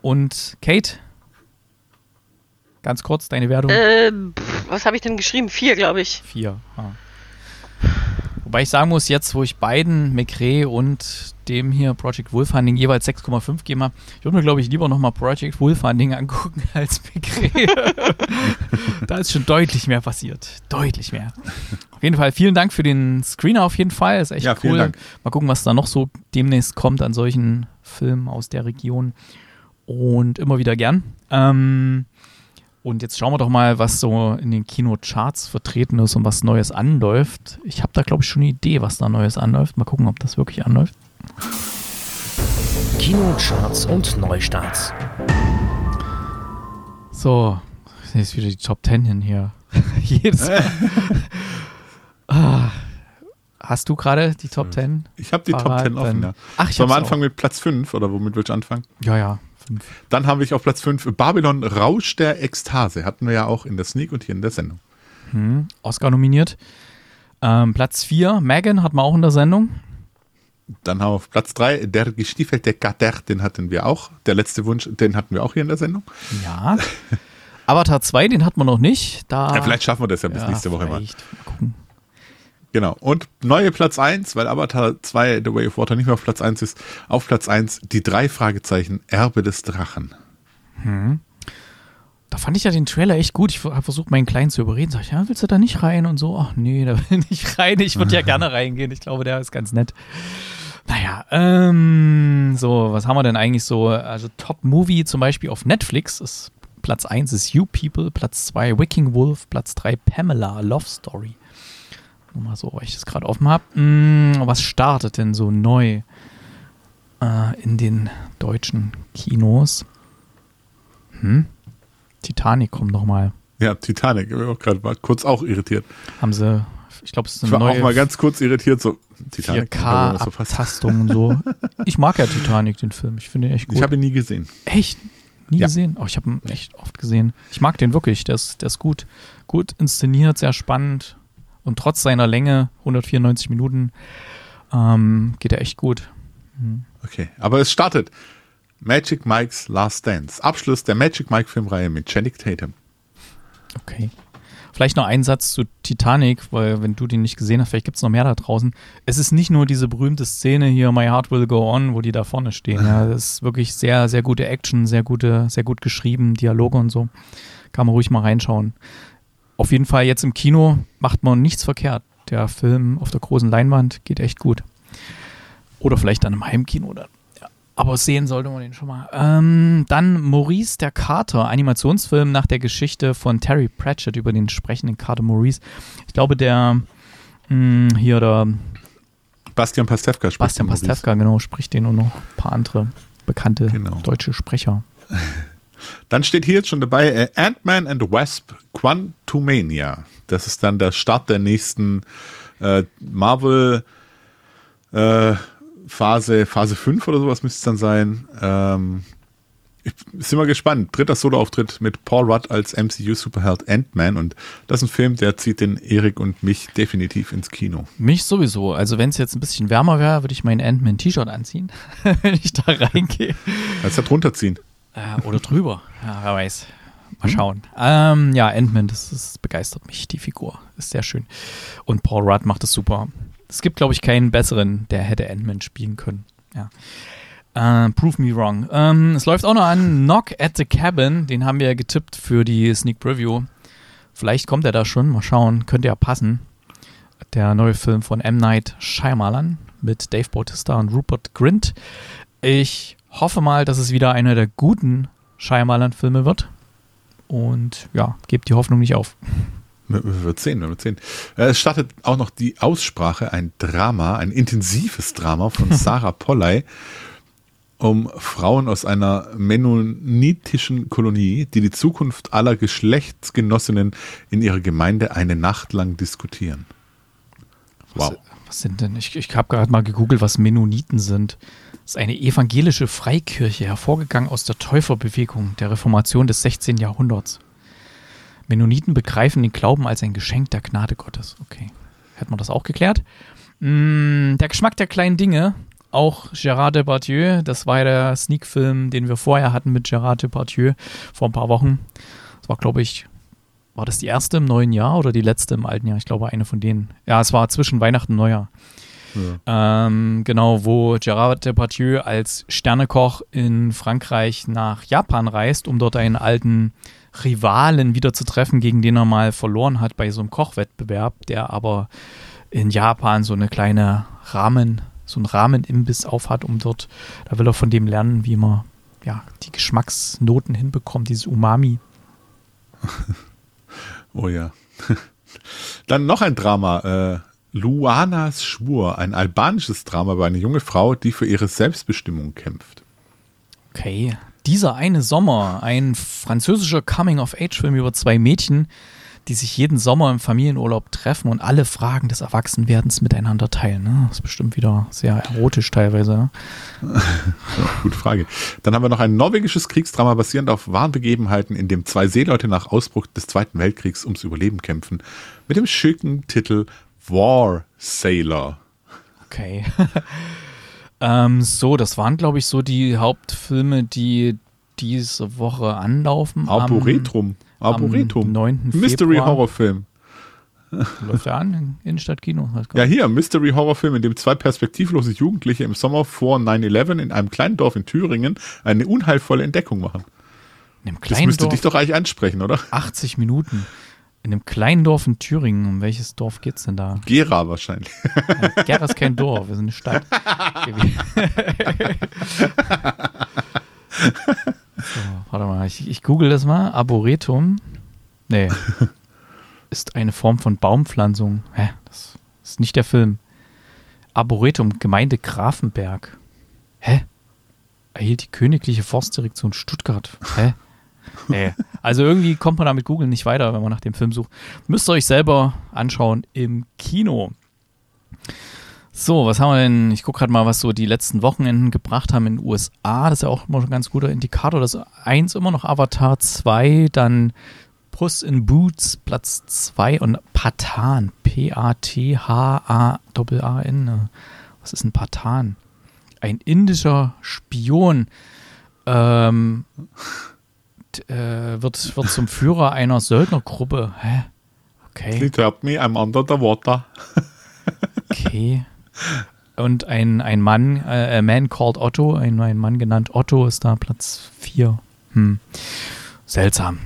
Speaker 2: Und Kate? Ganz kurz, deine Wertung?
Speaker 3: Äh, was habe ich denn geschrieben? Vier, glaube ich.
Speaker 2: Vier. Ah. Wobei ich sagen muss, jetzt, wo ich beiden, McRae und dem hier Project Wolfhunting jeweils 6,5 gegeben habe, ich würde mir, glaube ich, lieber nochmal Project Wolfhunting angucken als McRae. da ist schon deutlich mehr passiert. Deutlich mehr. Auf jeden Fall, vielen Dank für den Screener auf jeden Fall. Ist echt ja, cool. Dank. Mal gucken, was da noch so demnächst kommt an solchen Filmen aus der Region. Und immer wieder gern. Ähm, und jetzt schauen wir doch mal, was so in den Kinocharts vertreten ist und was Neues anläuft. Ich habe da, glaube ich, schon eine Idee, was da Neues anläuft. Mal gucken, ob das wirklich anläuft.
Speaker 5: Kinocharts und Neustarts.
Speaker 2: So, jetzt wieder die Top 10 hin hier. Jedes Mal. ah. Hast du gerade die Top 10?
Speaker 4: Ich habe die Top 10 offen, ja.
Speaker 2: Ach, ich
Speaker 4: Sollen wir anfangen mit Platz 5 oder womit willst du anfangen?
Speaker 2: Ja, ja.
Speaker 4: Fünf. Dann habe ich auf Platz 5 Babylon Rausch der Ekstase. Hatten wir ja auch in der Sneak und hier in der Sendung.
Speaker 2: Hm, Oscar nominiert. Ähm, Platz 4, Megan hatten wir auch in der Sendung.
Speaker 4: Dann haben wir auf Platz 3 der gestiefelte Kater, den hatten wir auch. Der letzte Wunsch, den hatten wir auch hier in der Sendung.
Speaker 2: Ja. Avatar 2, den hatten wir noch nicht. Da
Speaker 4: ja, vielleicht schaffen wir das ja bis ja, nächste Woche mal. mal gucken. Genau. Und neue Platz 1, weil Avatar 2 The Way of Water nicht mehr auf Platz 1 ist, auf Platz 1 die drei Fragezeichen Erbe des Drachen.
Speaker 2: Hm. Da fand ich ja den Trailer echt gut. Ich habe versucht, meinen Kleinen zu überreden. Sag ich, ja, willst du da nicht rein und so? Ach nee, da will ich nicht rein. Ich würde ja gerne reingehen. Ich glaube, der ist ganz nett. Naja, ähm, so, was haben wir denn eigentlich so? Also Top Movie zum Beispiel auf Netflix ist Platz 1 ist You People, Platz 2 Wicking Wolf, Platz 3 Pamela, Love Story. Nur mal so, weil ich das gerade offen habe. Hm, was startet denn so neu äh, in den deutschen Kinos? Hm? Titanic kommt noch mal.
Speaker 4: Ja, Titanic. Ich auch gerade mal kurz auch irritiert.
Speaker 2: Haben sie, ich glaube, es ist eine
Speaker 4: ich war
Speaker 2: neue
Speaker 4: auch mal ganz kurz irritiert, so
Speaker 2: Titanic. 4K-Abtastung und so. Ich mag ja Titanic, den Film. Ich finde ihn echt gut.
Speaker 4: Ich habe ihn nie gesehen.
Speaker 2: Echt? Nie ja. gesehen? Oh, ich habe ihn echt oft gesehen. Ich mag den wirklich. Der ist, der ist gut. Gut inszeniert, sehr spannend. Und trotz seiner Länge, 194 Minuten, ähm, geht er echt gut.
Speaker 4: Mhm. Okay, aber es startet. Magic Mike's Last Dance. Abschluss der Magic Mike Filmreihe mit Channing Tatum.
Speaker 2: Okay. Vielleicht noch ein Satz zu Titanic, weil wenn du den nicht gesehen hast, vielleicht gibt es noch mehr da draußen. Es ist nicht nur diese berühmte Szene hier, My Heart Will Go On, wo die da vorne stehen. Ja, das ist wirklich sehr, sehr gute Action, sehr gute, sehr gut geschrieben, Dialoge und so Kann man ruhig mal reinschauen. Auf jeden Fall jetzt im Kino macht man nichts verkehrt. Der Film auf der großen Leinwand geht echt gut. Oder vielleicht dann im Heimkino dann. Ja. Aber sehen sollte man den schon mal. Ähm, dann Maurice der Kater, Animationsfilm nach der Geschichte von Terry Pratchett über den sprechenden Kater Maurice. Ich glaube, der mh, hier der
Speaker 4: Bastian Pastewka spricht
Speaker 2: Bastian
Speaker 4: Maurice.
Speaker 2: Pastewka, genau, spricht den und noch ein paar andere bekannte
Speaker 4: Genau.
Speaker 2: deutsche Sprecher.
Speaker 4: Dann steht hier jetzt schon dabei äh, Ant-Man and the Wasp Quantumania. Das ist dann der Start der nächsten äh, Marvel äh, Phase, Phase 5 oder sowas müsste es dann sein. Ähm, ich bin mal gespannt. Dritter Solo-Auftritt mit Paul Rudd als MCU-Superheld Ant-Man und das ist ein Film, der zieht den Erik und mich definitiv ins Kino.
Speaker 2: Mich sowieso. Also wenn es jetzt ein bisschen wärmer wäre, würde ich mein Ant-Man-T-Shirt anziehen, wenn ich da reingehe.
Speaker 4: Kannst ja drunter ziehen.
Speaker 2: Äh, oder drüber. Ja, wer weiß. Mal schauen. Ähm, ja, Ant-Man, das, das begeistert mich, die Figur. Ist sehr schön. Und Paul Rudd macht es super. Es gibt, glaube ich, keinen besseren, der hätte Ant-Man spielen können. Ja. Äh, prove me wrong. Ähm, es läuft auch noch an Knock at the Cabin. Den haben wir getippt für die Sneak Preview. Vielleicht kommt er da schon. Mal schauen. Könnte ja passen. Der neue Film von M. Night Shyamalan mit Dave Bautista und Rupert Grint. Ich hoffe mal, dass es wieder einer der guten Shyamalan-Filme wird. Und ja, gebt die Hoffnung nicht auf.
Speaker 4: Wir wir wird sehen, wir wird sehen. Äh, Es startet auch noch die Aussprache, ein Drama, ein intensives Drama von Sarah Polley um Frauen aus einer mennonitischen Kolonie, die die Zukunft aller Geschlechtsgenossinnen in ihrer Gemeinde eine Nacht lang diskutieren. Wow.
Speaker 2: Was, was sind denn? Ich, ich habe gerade mal gegoogelt, was Mennoniten sind. Ist eine evangelische Freikirche, hervorgegangen aus der Täuferbewegung der Reformation des 16. Jahrhunderts. Mennoniten begreifen den Glauben als ein Geschenk der Gnade Gottes. Okay. Hätten wir das auch geklärt? Mm, der Geschmack der kleinen Dinge. Auch Gérard Depardieu, das war ja der Sneak-Film, den wir vorher hatten mit Gérard Depardieu vor ein paar Wochen. Das war, glaube ich, war das die erste im neuen Jahr oder die letzte im alten Jahr? Ich glaube, eine von denen. Ja, es war zwischen Weihnachten und Neujahr. Ähm, genau, wo Gérard Depardieu als Sternekoch in Frankreich nach Japan reist, um dort einen alten Rivalen wieder zu treffen, gegen den er mal verloren hat bei so einem Kochwettbewerb, der aber in Japan so eine kleine Rahmen, so einen Rahmenimbiss aufhat, um dort, da will er von dem lernen, wie man ja die Geschmacksnoten hinbekommt, dieses Umami.
Speaker 4: Oh ja. Dann noch ein Drama. Äh, Luanas Schwur, ein albanisches Drama über eine junge Frau, die für ihre Selbstbestimmung kämpft.
Speaker 2: Okay. Dieser eine Sommer, ein französischer Coming-of-Age-Film über zwei Mädchen, die sich jeden Sommer im Familienurlaub treffen und alle Fragen des Erwachsenwerdens miteinander teilen. Ne? Das ist bestimmt wieder sehr erotisch teilweise. Ne?
Speaker 4: Gute Frage. Dann haben wir noch ein norwegisches Kriegsdrama basierend auf wahren Begebenheiten, in dem zwei Seeleute nach Ausbruch des Zweiten Weltkriegs ums Überleben kämpfen. Mit dem schicken Titel War Sailor.
Speaker 2: Okay. ähm, so, das waren, glaube ich, so die Hauptfilme, die diese Woche anlaufen. Am-
Speaker 4: Arboretum. Arboretum.
Speaker 2: Am 9.
Speaker 4: Mystery. Horrorfilm.
Speaker 2: Läuft er an in Innenstadtkino?
Speaker 4: Ja, hier, Mystery Horrorfilm, in dem zwei perspektivlose Jugendliche im Sommer vor 9-11 in einem kleinen Dorf in Thüringen eine unheilvolle Entdeckung machen.
Speaker 2: In einem
Speaker 4: Das
Speaker 2: kleinen
Speaker 4: müsste
Speaker 2: Dorf,
Speaker 4: dich doch eigentlich ansprechen, oder?
Speaker 2: 80 Minuten. In einem kleinen Dorf in Thüringen. Um welches Dorf geht's denn da?
Speaker 4: Gera wahrscheinlich.
Speaker 2: Gera ist kein Dorf, wir sind eine Stadt. so, warte mal, ich, ich google das mal. Arboretum. Nee. Ist eine Form von Baumpflanzung. Hä? Das ist nicht der Film. Arboretum, Gemeinde Grafenberg. Hä? Erhielt die Königliche Forstdirektion Stuttgart. Hä? Nee. Also irgendwie kommt man da mit Google nicht weiter, wenn man nach dem Film sucht. Müsst ihr euch selber anschauen im Kino. So, was haben wir denn? Ich gucke gerade mal, was so die letzten Wochenenden gebracht haben in den USA. Das ist ja auch immer schon ein ganz guter Indikator. Das ist eins immer noch Avatar 2, dann Puss in Boots Platz 2 und Patan. P-A-T-H-A-A-N. Was ist ein Patan? Ein indischer Spion ähm, äh, wird, wird zum Führer einer Söldnergruppe. Hä? Okay.
Speaker 4: It hurt me, I'm under the water.
Speaker 2: Okay. Und ein, ein Mann, äh, a man called Otto, ein, ein Mann genannt Otto, ist da Platz 4. Hm. Seltsam.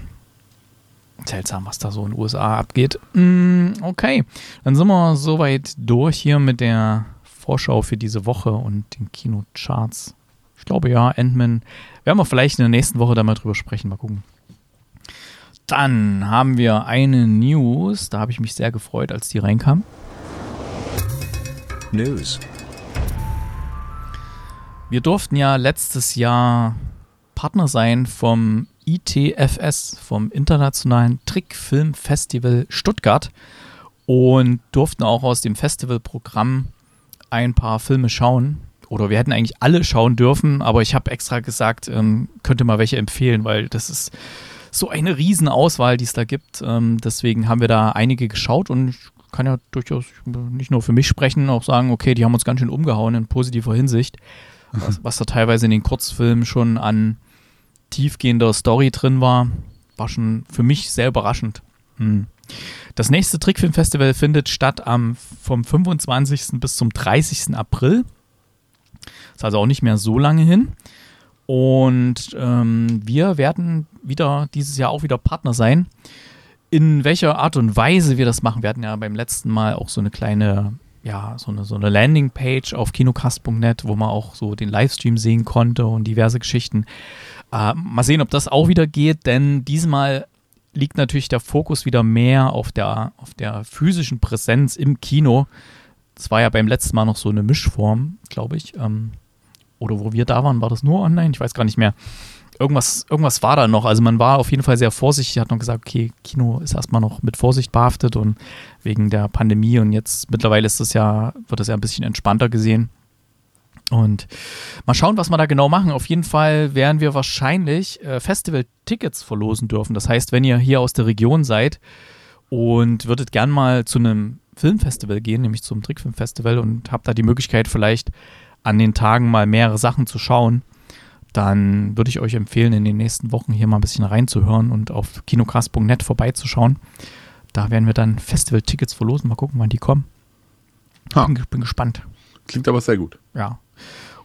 Speaker 2: seltsam, was da so in den USA abgeht. Mm, okay, dann sind wir soweit durch hier mit der Vorschau für diese Woche und den Kinocharts. Ich glaube ja, Endman. Werden wir vielleicht in der nächsten Woche da mal drüber sprechen. Mal gucken. Dann haben wir eine News. Da habe ich mich sehr gefreut, als die reinkam.
Speaker 5: News.
Speaker 2: Wir durften ja letztes Jahr Partner sein vom ITFS, vom Internationalen Trickfilmfestival Stuttgart und durften auch aus dem Festivalprogramm ein paar Filme schauen. Oder wir hätten eigentlich alle schauen dürfen, aber ich habe extra gesagt, ähm, könnte mal welche empfehlen, weil das ist so eine Riesenauswahl, die es da gibt. Ähm, deswegen haben wir da einige geschaut und ich kann ja durchaus nicht nur für mich sprechen, auch sagen, okay, die haben uns ganz schön umgehauen in positiver Hinsicht. Was, was da teilweise in den Kurzfilmen schon an tiefgehender Story drin war, war schon für mich sehr überraschend. Hm. Das nächste Trickfilmfestival findet statt am, vom 25. bis zum 30. April. Ist also auch nicht mehr so lange hin. Und ähm, wir werden wieder dieses Jahr auch wieder Partner sein. In welcher Art und Weise wir das machen, wir hatten ja beim letzten Mal auch so eine kleine, ja, so eine, so eine Landingpage auf kinocast.net, wo man auch so den Livestream sehen konnte und diverse Geschichten. Äh, mal sehen, ob das auch wieder geht, denn diesmal liegt natürlich der Fokus wieder mehr auf der, auf der physischen Präsenz im Kino. Das war ja beim letzten Mal noch so eine Mischform, glaube ich. Ähm, oder wo wir da waren, war das nur online? Ich weiß gar nicht mehr. Irgendwas, irgendwas war da noch. Also man war auf jeden Fall sehr vorsichtig, hat noch gesagt, okay, Kino ist erstmal noch mit Vorsicht behaftet und wegen der Pandemie und jetzt mittlerweile ist das ja, wird das ja ein bisschen entspannter gesehen. Und mal schauen, was wir da genau machen. Auf jeden Fall werden wir wahrscheinlich äh, Festival-Tickets verlosen dürfen. Das heißt, wenn ihr hier aus der Region seid und würdet gern mal zu einem Filmfestival gehen, nämlich zum Trickfilmfestival und habt da die Möglichkeit vielleicht an den Tagen mal mehrere Sachen zu schauen, dann würde ich euch empfehlen, in den nächsten Wochen hier mal ein bisschen reinzuhören und auf kinocast.net vorbeizuschauen. Da werden wir dann Festival-Tickets verlosen. Mal gucken, wann die kommen.
Speaker 4: Ha.
Speaker 2: Bin, bin gespannt.
Speaker 4: Klingt aber sehr gut.
Speaker 2: Ja.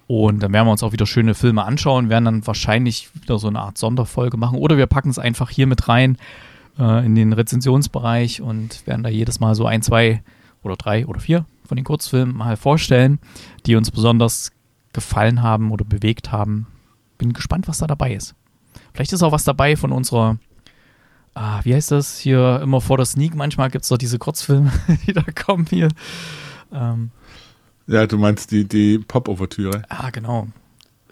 Speaker 2: Und dann werden wir uns auch wieder schöne Filme anschauen, werden dann wahrscheinlich wieder so eine Art Sonderfolge machen. Oder wir packen es einfach hier mit rein äh, in den Rezensionsbereich und werden da jedes Mal so ein, zwei oder drei oder vier von den Kurzfilmen mal vorstellen, die uns besonders gefallen haben oder bewegt haben. Bin gespannt, was da dabei ist. Vielleicht ist auch was dabei von unserer, ah, wie heißt das hier, immer vor der Sneak. Manchmal gibt es doch diese Kurzfilme, die da kommen hier. Ähm,
Speaker 4: Ja, du meinst die, die Pop-Ouvertüre.
Speaker 2: Ah, genau.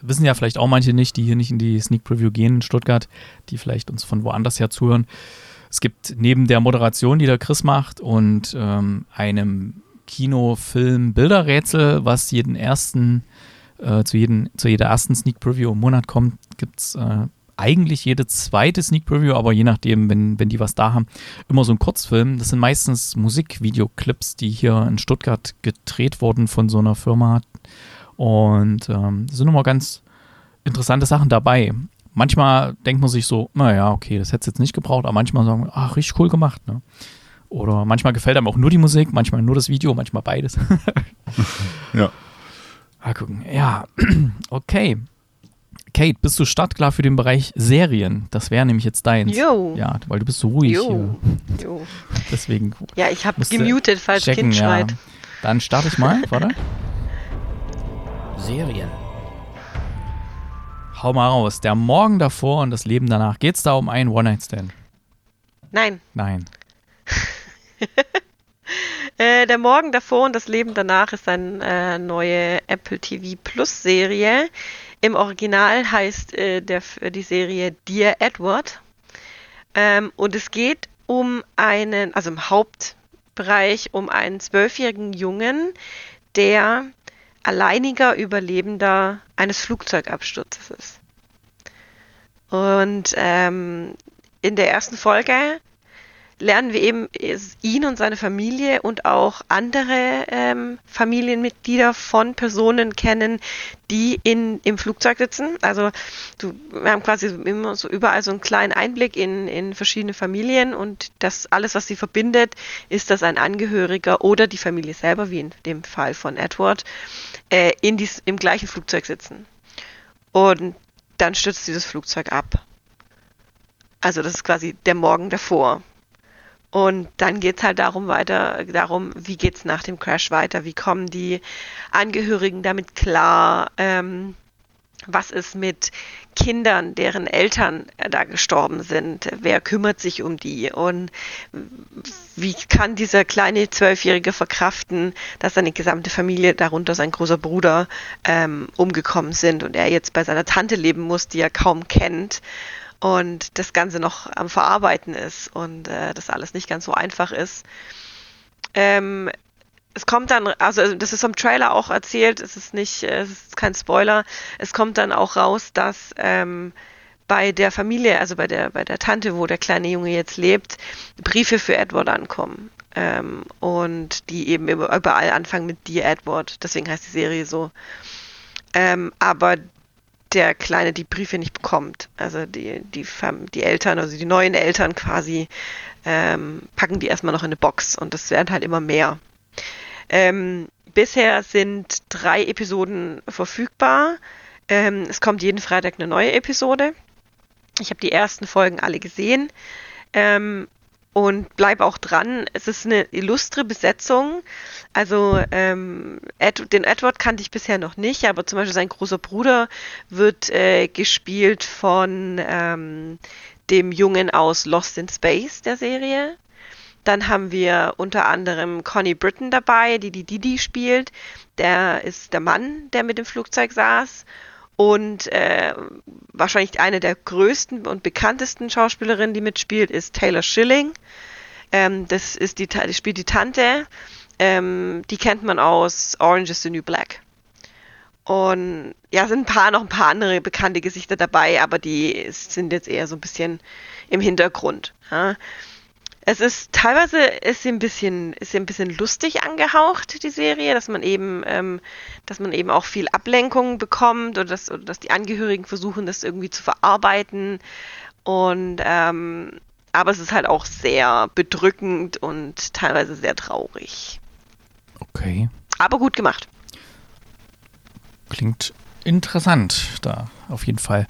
Speaker 2: Wissen ja vielleicht auch manche nicht, die hier nicht in die Sneak Preview gehen in Stuttgart, die vielleicht uns von woanders her zuhören. Es gibt neben der Moderation, die der Chris macht, und ähm, einem Kinofilm-Bilderrätsel, was jeden ersten, äh, zu, jeden, zu jeder ersten Sneak Preview im Monat kommt, gibt es äh, eigentlich jede zweite Sneak Preview, aber je nachdem, wenn, wenn die was da haben, immer so ein Kurzfilm. Das sind meistens Musikvideoclips, die hier in Stuttgart gedreht wurden von so einer Firma. Und ähm, sind immer ganz interessante Sachen dabei. Manchmal denkt man sich so, naja, okay, das hätte es jetzt nicht gebraucht, aber manchmal sagen wir, ach, richtig cool gemacht. Ne? Oder manchmal gefällt einem auch nur die Musik, manchmal nur das Video, manchmal beides.
Speaker 4: Ja.
Speaker 2: Mal gucken. Ja, okay. Kate, bist du startklar für den Bereich Serien? Das wäre nämlich jetzt deins.
Speaker 3: Jo.
Speaker 2: Ja, weil du bist so ruhig
Speaker 3: Jo.
Speaker 2: hier.
Speaker 3: Jo.
Speaker 2: Deswegen
Speaker 3: Ja, ich habe gemutet, falls
Speaker 2: checken,
Speaker 3: Kind
Speaker 2: ja.
Speaker 3: schreit.
Speaker 2: Dann starte ich mal, warte.
Speaker 5: Serien.
Speaker 2: Hau mal raus. Der Morgen davor und das Leben danach. Geht's da um einen One-Night-Stand?
Speaker 3: Nein,
Speaker 2: Nein.
Speaker 3: äh, der Morgen davor und das Leben danach ist eine äh, neue Apple TV Plus Serie. Im Original heißt äh, der, die Serie Dear Edward. Ähm, und es geht um einen, also im Hauptbereich, um einen zwölfjährigen Jungen, der alleiniger Überlebender eines Flugzeugabsturzes ist. Und ähm, in der ersten Folge lernen wir eben ihn und seine Familie und auch andere ähm, Familienmitglieder von Personen kennen, die in, im Flugzeug sitzen. Also du, wir haben quasi immer so überall so einen kleinen Einblick in, in verschiedene Familien und das alles, was sie verbindet, ist, dass ein Angehöriger oder die Familie selber, wie in dem Fall von Edward, äh, in dies, im gleichen Flugzeug sitzen. Und dann stürzt dieses Flugzeug ab. Also das ist quasi der Morgen davor. Und dann geht es halt darum weiter, darum, wie geht es nach dem Crash weiter, wie kommen die Angehörigen damit klar, ähm, was ist mit Kindern, deren Eltern äh, da gestorben sind, wer kümmert sich um die? Und wie kann dieser kleine Zwölfjährige verkraften, dass seine gesamte Familie, darunter sein großer Bruder, ähm, umgekommen sind und er jetzt bei seiner Tante leben muss, die er kaum kennt und das Ganze noch am Verarbeiten ist und äh, das alles nicht ganz so einfach ist. Ähm, es kommt dann, also das ist im Trailer auch erzählt, es ist nicht, es ist kein Spoiler, es kommt dann auch raus, dass ähm, bei der Familie, also bei der, bei der Tante, wo der kleine Junge jetzt lebt, Briefe für Edward ankommen. Ähm, und die eben überall anfangen mit Dear Edward, deswegen heißt die Serie so. Ähm, aber der Kleine die Briefe nicht bekommt. Also die, die, die Eltern, also die neuen Eltern quasi, ähm, packen die erstmal noch in eine Box und das werden halt immer mehr. Ähm, bisher sind drei Episoden verfügbar. Ähm, es kommt jeden Freitag eine neue Episode. Ich habe die ersten Folgen alle gesehen. Ähm, und bleib auch dran. Es ist eine illustre Besetzung. Also ähm, Ed, den Edward kannte ich bisher noch nicht, aber zum Beispiel sein großer Bruder wird äh, gespielt von ähm, dem Jungen aus Lost in Space der Serie. Dann haben wir unter anderem Connie Britton dabei, die die Didi spielt. Der ist der Mann, der mit dem Flugzeug saß. Und äh, wahrscheinlich eine der größten und bekanntesten Schauspielerinnen, die mitspielt, ist Taylor Schilling. Ähm, das ist die, die spielt die Tante. Ähm, die kennt man aus Orange is the New Black. Und ja, sind ein paar, noch ein paar andere bekannte Gesichter dabei, aber die sind jetzt eher so ein bisschen im Hintergrund. Ja. Es ist teilweise ist sie ein bisschen ist sie ein bisschen lustig angehaucht die Serie, dass man eben ähm, dass man eben auch viel Ablenkung bekommt oder dass, oder dass die Angehörigen versuchen das irgendwie zu verarbeiten und ähm, aber es ist halt auch sehr bedrückend und teilweise sehr traurig.
Speaker 2: Okay.
Speaker 3: Aber gut gemacht.
Speaker 2: Klingt interessant da auf jeden Fall.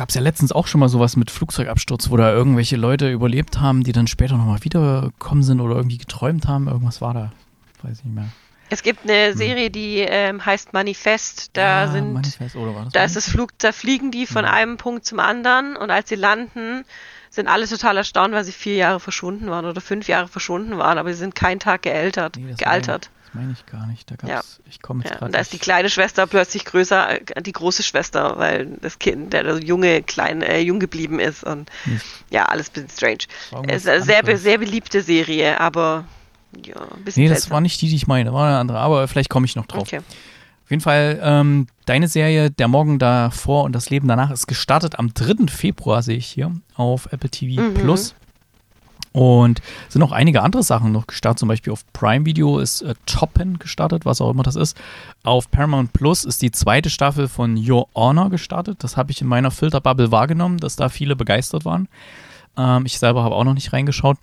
Speaker 2: Gab es ja letztens auch schon mal sowas mit Flugzeugabsturz, wo da irgendwelche Leute überlebt haben, die dann später nochmal wiedergekommen sind oder irgendwie geträumt haben. Irgendwas war da. Weiß ich nicht mehr.
Speaker 3: Es gibt eine hm. Serie, die ähm, heißt Manifest. Da ja, sind, Manifest, da ist das Flug, da fliegen die von ja. einem Punkt zum anderen und als sie landen, sind alle total erstaunt, weil sie vier Jahre verschwunden waren oder fünf Jahre verschwunden waren, aber sie sind keinen Tag gealtert. Nee, gealtert
Speaker 2: meine ich gar nicht. Da gab's, ja. ich komme jetzt
Speaker 3: ja,
Speaker 2: gerade.
Speaker 3: Da ist die kleine Schwester plötzlich größer, äh, die große Schwester, weil das Kind, der junge, klein, äh, jung geblieben ist und hm. ja, alles ein bisschen strange. Es ist eine sehr, sehr beliebte Serie, aber ja, ein bisschen.
Speaker 2: Nee, das seltsam. war nicht die, die ich meine, war eine andere, aber vielleicht komme ich noch drauf. Okay. Auf jeden Fall, ähm, deine Serie Der Morgen davor und das Leben danach ist gestartet am 3. Februar, sehe ich hier, auf Apple TV mhm. Plus. Und sind noch einige andere Sachen noch gestartet. Zum Beispiel auf Prime Video ist äh, Toppen gestartet, was auch immer das ist. Auf Paramount Plus ist die zweite Staffel von Your Honor gestartet. Das habe ich in meiner Filterbubble wahrgenommen, dass da viele begeistert waren. Ähm, ich selber habe auch noch nicht reingeschaut.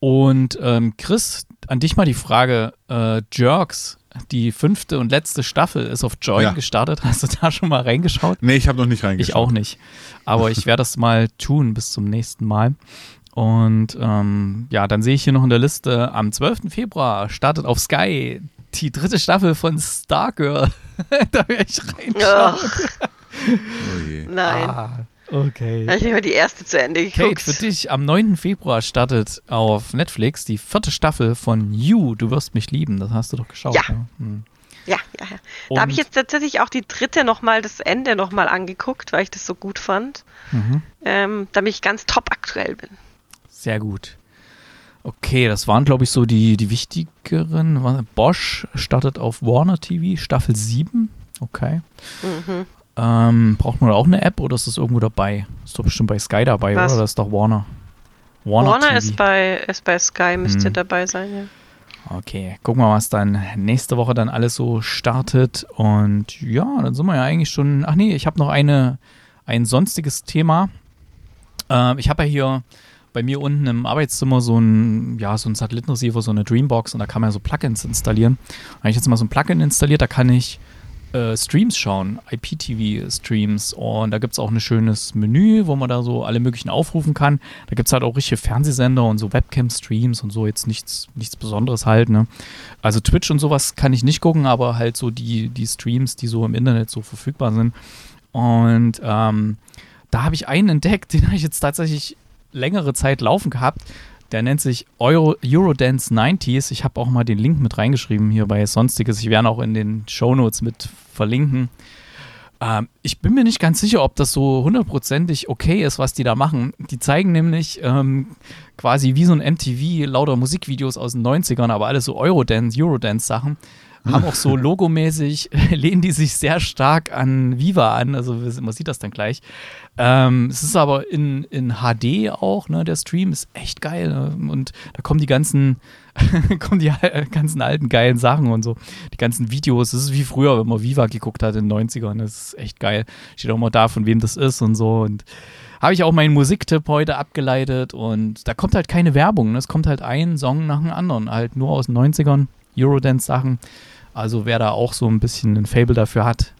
Speaker 2: Und ähm, Chris, an dich mal die Frage: äh, Jerks, die fünfte und letzte Staffel ist auf Join ja. gestartet. Hast du da schon mal reingeschaut?
Speaker 4: Nee, ich habe noch nicht reingeschaut.
Speaker 2: Ich auch nicht. Aber ich werde das mal tun bis zum nächsten Mal. Und ähm, ja, dann sehe ich hier noch in der Liste, am 12. Februar startet auf Sky die dritte Staffel von Stargirl. da werde ich reinschauen.
Speaker 3: Oh. Nein. Ah,
Speaker 2: okay.
Speaker 3: Da habe ich mir die erste zu Ende geguckt.
Speaker 2: Kate, für dich, am 9. Februar startet auf Netflix die vierte Staffel von You, Du wirst mich lieben. Das hast du doch geschaut.
Speaker 3: Ja. Ne? Hm. Ja, ja, ja. Da habe ich jetzt tatsächlich auch die dritte nochmal, das Ende nochmal angeguckt, weil ich das so gut fand. Mhm. Ähm, damit ich ganz top aktuell bin.
Speaker 2: Sehr gut. Okay, das waren, glaube ich, so die, die wichtigeren. Bosch startet auf Warner TV, Staffel 7. Okay. Mhm. Ähm, braucht man da auch eine App oder ist das irgendwo dabei? Ist doch bestimmt bei Sky dabei, Was? oder? Das ist doch Warner.
Speaker 3: Warner, Warner ist, bei, ist bei Sky, müsste hm. dabei sein, ja.
Speaker 2: Okay, gucken wir mal, was dann nächste Woche dann alles so startet. Und ja, dann sind wir ja eigentlich schon. Ach nee, ich habe noch eine, ein sonstiges Thema. Ähm, ich habe ja hier bei mir unten im Arbeitszimmer so ein, ja, so ein Satellitenreceiver, so eine Dreambox und da kann man so Plugins installieren. Da habe ich jetzt mal so ein Plugin installiert, da kann ich äh, Streams schauen, IPTV-Streams. Und da gibt es auch ein schönes Menü, wo man da so alle möglichen aufrufen kann. Da gibt es halt auch richtige Fernsehsender und so Webcam-Streams und so, jetzt nichts, nichts Besonderes halt. Ne? Also Twitch und sowas kann ich nicht gucken, aber halt so die, die Streams, die so im Internet so verfügbar sind. Und ähm, da habe ich einen entdeckt, den habe ich jetzt tatsächlich längere Zeit laufen gehabt. Der nennt sich Euro, Eurodance 90s. Ich habe auch mal den Link mit reingeschrieben hier bei Sonstiges. Ich werde auch in den Shownotes mit verlinken. Ähm, ich bin mir nicht ganz sicher, ob das so hundertprozentig okay ist, was die da machen. Die zeigen nämlich ähm, quasi wie so ein MTV lauter Musikvideos aus den 90ern, aber alles so Eurodance, Eurodance-Sachen haben auch so logomäßig, lehnen die sich sehr stark an Viva an, also man sieht das dann gleich. Ähm, es ist aber in, in HD auch, ne, der Stream ist echt geil ne? und da kommen die ganzen, kommen die ganzen alten geilen Sachen und so, die ganzen Videos, das ist wie früher, wenn man Viva geguckt hat in den 90ern, das ist echt geil. Steht auch mal da, von wem das ist und so und habe ich auch meinen Musiktipp heute abgeleitet und da kommt halt keine Werbung, ne? es kommt halt ein Song nach dem anderen, halt nur aus den 90ern, Eurodance-Sachen. Also wer da auch so ein bisschen ein Fable dafür hat,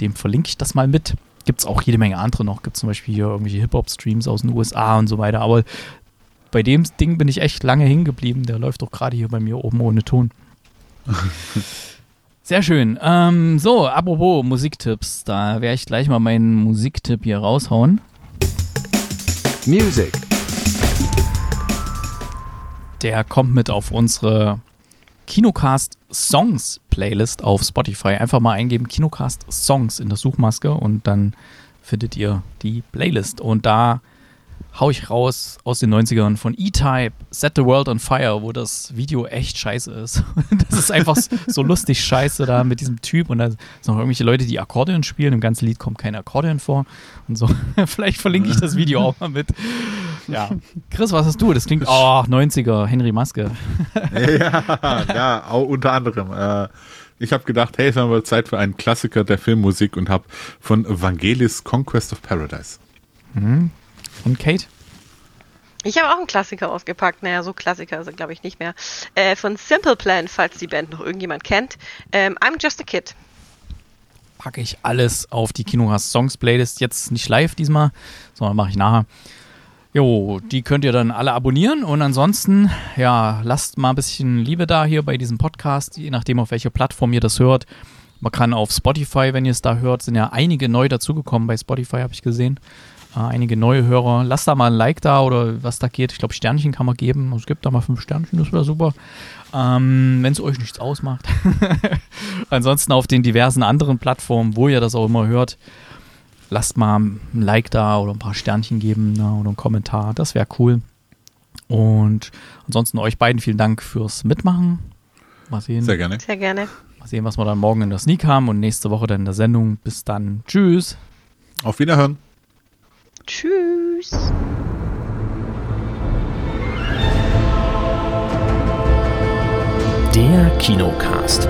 Speaker 2: dem verlinke ich das mal mit. Gibt es auch jede Menge andere noch. Gibt zum Beispiel hier irgendwelche Hip-Hop-Streams aus den USA und so weiter. Aber bei dem Ding bin ich echt lange hingeblieben. Der läuft doch gerade hier bei mir oben ohne Ton. Sehr schön. Ähm, so, apropos Musiktipps. Da werde ich gleich mal meinen Musiktipp hier raushauen.
Speaker 6: Music.
Speaker 2: Der kommt mit auf unsere Kinocast Songs Playlist auf Spotify. Einfach mal eingeben Kinocast Songs in der Suchmaske und dann findet ihr die Playlist. Und da hau ich raus aus den 90ern von E-Type, Set the World on Fire, wo das Video echt scheiße ist. Das ist einfach so lustig scheiße da mit diesem Typ und da sind noch irgendwelche Leute, die Akkordeon spielen. Im ganzen Lied kommt kein Akkordeon vor und so. Vielleicht verlinke ich das Video auch mal mit. Ja. Chris, was hast du? Das klingt, oh, 90er, Henry Maske.
Speaker 4: ja, ja, auch unter anderem. Äh, ich habe gedacht, hey, es ist mal Zeit für einen Klassiker der Filmmusik und habe von Vangelis Conquest of Paradise.
Speaker 2: Mhm. Und Kate?
Speaker 3: Ich habe auch einen Klassiker ausgepackt. Naja, so Klassiker sind, glaube ich, nicht mehr. Äh, von Simple Plan, falls die Band noch irgendjemand kennt. Ähm, I'm Just a Kid.
Speaker 2: Packe ich alles auf die Kinohaus Songs Playlist. Jetzt nicht live diesmal, sondern mache ich nachher. Jo, die könnt ihr dann alle abonnieren und ansonsten, ja, lasst mal ein bisschen Liebe da hier bei diesem Podcast, je nachdem, auf welcher Plattform ihr das hört. Man kann auf Spotify, wenn ihr es da hört, sind ja einige neu dazugekommen bei Spotify, habe ich gesehen. Äh, einige neue Hörer. Lasst da mal ein Like da oder was da geht. Ich glaube, Sternchen kann man geben. Es gibt da mal fünf Sternchen, das wäre super. Ähm, wenn es euch nichts ausmacht. Ansonsten auf den diversen anderen Plattformen, wo ihr das auch immer hört, lasst mal ein Like da oder ein paar Sternchen geben ne, oder einen Kommentar. Das wäre cool. Und ansonsten euch beiden vielen Dank fürs Mitmachen. Mal sehen.
Speaker 4: Sehr gerne.
Speaker 3: Sehr gerne.
Speaker 2: Mal sehen, was wir dann morgen in der Sneak haben und nächste Woche dann in der Sendung. Bis dann. Tschüss.
Speaker 4: Auf Wiederhören.
Speaker 3: Tschüss.
Speaker 5: Der Kinocast.